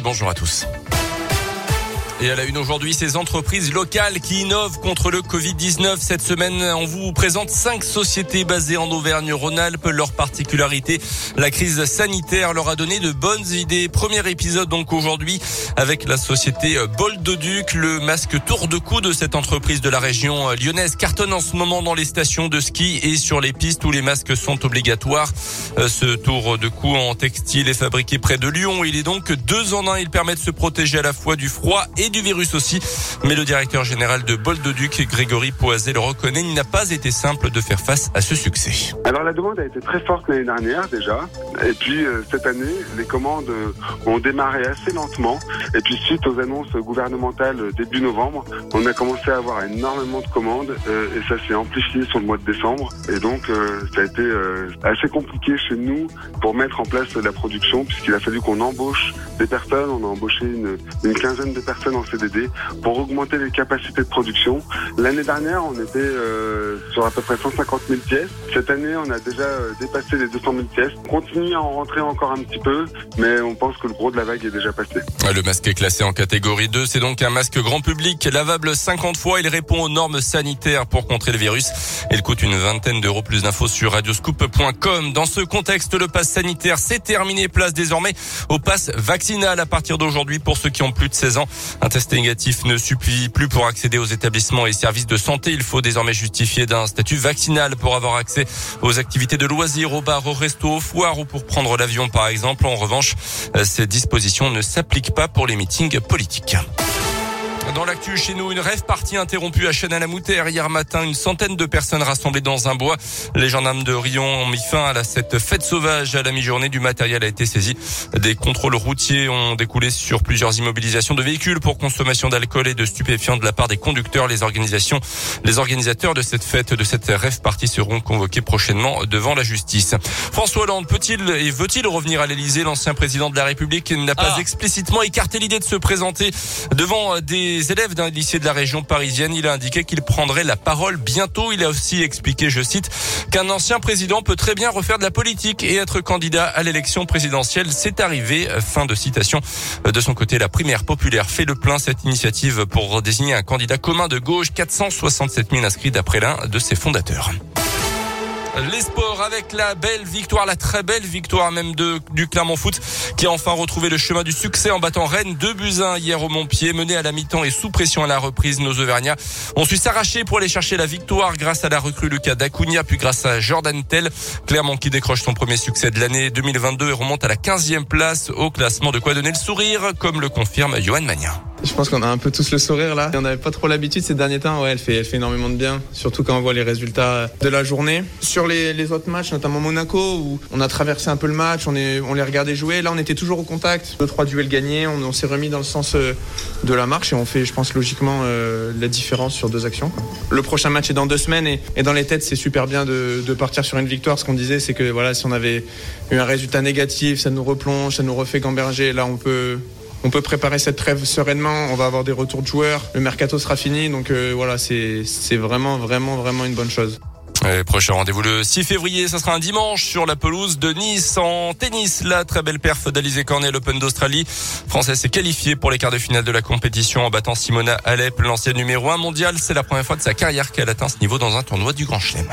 Bonjour à tous. Et à la une aujourd'hui, ces entreprises locales qui innovent contre le Covid-19. Cette semaine, on vous présente cinq sociétés basées en Auvergne-Rhône-Alpes. Leur particularité, la crise sanitaire leur a donné de bonnes idées. Premier épisode donc aujourd'hui avec la société Boldoduc. Le masque tour de cou de cette entreprise de la région lyonnaise cartonne en ce moment dans les stations de ski et sur les pistes où les masques sont obligatoires. Ce tour de cou en textile est fabriqué près de Lyon. Il est donc deux en un. Il permet de se protéger à la fois du froid et du virus aussi. Mais le directeur général de Boldeduc, Grégory Poisé, le reconnaît, il n'a pas été simple de faire face à ce succès. Alors la demande a été très forte l'année dernière déjà. Et puis euh, cette année, les commandes euh, ont démarré assez lentement. Et puis suite aux annonces gouvernementales début novembre, on a commencé à avoir énormément de commandes euh, et ça s'est amplifié sur le mois de décembre. Et donc ça a été assez compliqué chez nous pour mettre en place la production puisqu'il a fallu qu'on embauche des personnes. On a embauché une quinzaine de personnes en CDD pour augmenter les capacités de production. L'année dernière, on était euh, sur à peu près 150 000 pièces. Cette année, on a déjà euh, dépassé les 200 000 pièces. On continue à en rentrer encore un petit peu, mais on pense que le gros de la vague est déjà passé. Le masque est classé en catégorie 2. C'est donc un masque grand public, lavable 50 fois. Il répond aux normes sanitaires pour contrer le virus. Il coûte une vingtaine d'euros. Plus d'infos sur radioscoop.com. Dans ce contexte, le pass sanitaire, c'est terminé. Place désormais au pass vaccinal à partir d'aujourd'hui pour ceux qui ont plus de 16 ans. Un test négatif ne suffit plus pour accéder aux établissements et services de santé. Il faut désormais justifier d'un statut vaccinal pour avoir accès aux activités de loisirs, aux bars, aux restos, aux foires ou pour prendre l'avion par exemple. En revanche, ces dispositions ne s'appliquent pas pour les meetings politiques. Dans l'actu chez nous, une rêve partie interrompue à Chêne-à-la-Moutere. Hier matin, une centaine de personnes rassemblées dans un bois. Les gendarmes de Rion ont mis fin à cette fête sauvage à la mi-journée. Du matériel a été saisi. Des contrôles routiers ont découlé sur plusieurs immobilisations de véhicules pour consommation d'alcool et de stupéfiants de la part des conducteurs. Les organisations, les organisateurs de cette fête, de cette rêve partie seront convoqués prochainement devant la justice. François Hollande peut-il et veut-il revenir à l'Elysée? L'ancien président de la République n'a pas ah. explicitement écarté l'idée de se présenter devant des les élèves d'un lycée de la région parisienne. Il a indiqué qu'il prendrait la parole bientôt. Il a aussi expliqué, je cite, qu'un ancien président peut très bien refaire de la politique et être candidat à l'élection présidentielle. C'est arrivé. Fin de citation. De son côté, la primaire populaire fait le plein. Cette initiative pour désigner un candidat commun de gauche. 467 000 inscrits d'après l'un de ses fondateurs. Les sports avec la belle victoire, la très belle victoire même de, du Clermont Foot qui a enfin retrouvé le chemin du succès en battant Rennes 2 buts 1 hier au Montpied, mené à la mi-temps et sous pression à la reprise. Nos Auvergnats ont su s'arracher pour aller chercher la victoire grâce à la recrue Lucas Dacunia puis grâce à Jordan Tell. Clermont qui décroche son premier succès de l'année 2022 et remonte à la 15e place au classement. De quoi donner le sourire, comme le confirme Johan Magnin. Je pense qu'on a un peu tous le sourire là. On n'avait pas trop l'habitude ces derniers temps. Ouais, elle fait, énormément de bien, surtout quand on voit les résultats de la journée. Sur les, autres matchs, notamment Monaco, où on a traversé un peu le match, on, les regardait jouer. Là, on était toujours au contact. Deux, trois duels gagnés, on, s'est remis dans le sens euh, de la marche et on fait, je pense, logiquement euh, la différence sur deux actions. Le prochain match est dans deux semaines et, dans les têtes, c'est super bien de, de, partir sur une victoire. Ce qu'on disait, c'est que voilà, si on avait eu un résultat négatif, ça nous replonge, ça nous refait gamberger. Là, on peut on peut préparer cette trêve sereinement. On va avoir des retours de joueurs. Le mercato sera fini. Donc euh, voilà, c'est vraiment, vraiment, vraiment une bonne chose. Le prochain rendez-vous le 6 février, ça sera un dimanche sur la pelouse de Nice en tennis. La très belle perf d'Alizé Cornet, l'Open d'Australie. Française s'est qualifiée pour les quarts de finale de la compétition en battant Simona Alep, l'ancienne numéro 1 mondiale. C'est la première fois de sa carrière qu'elle atteint ce niveau dans un tournoi du Grand Chelem.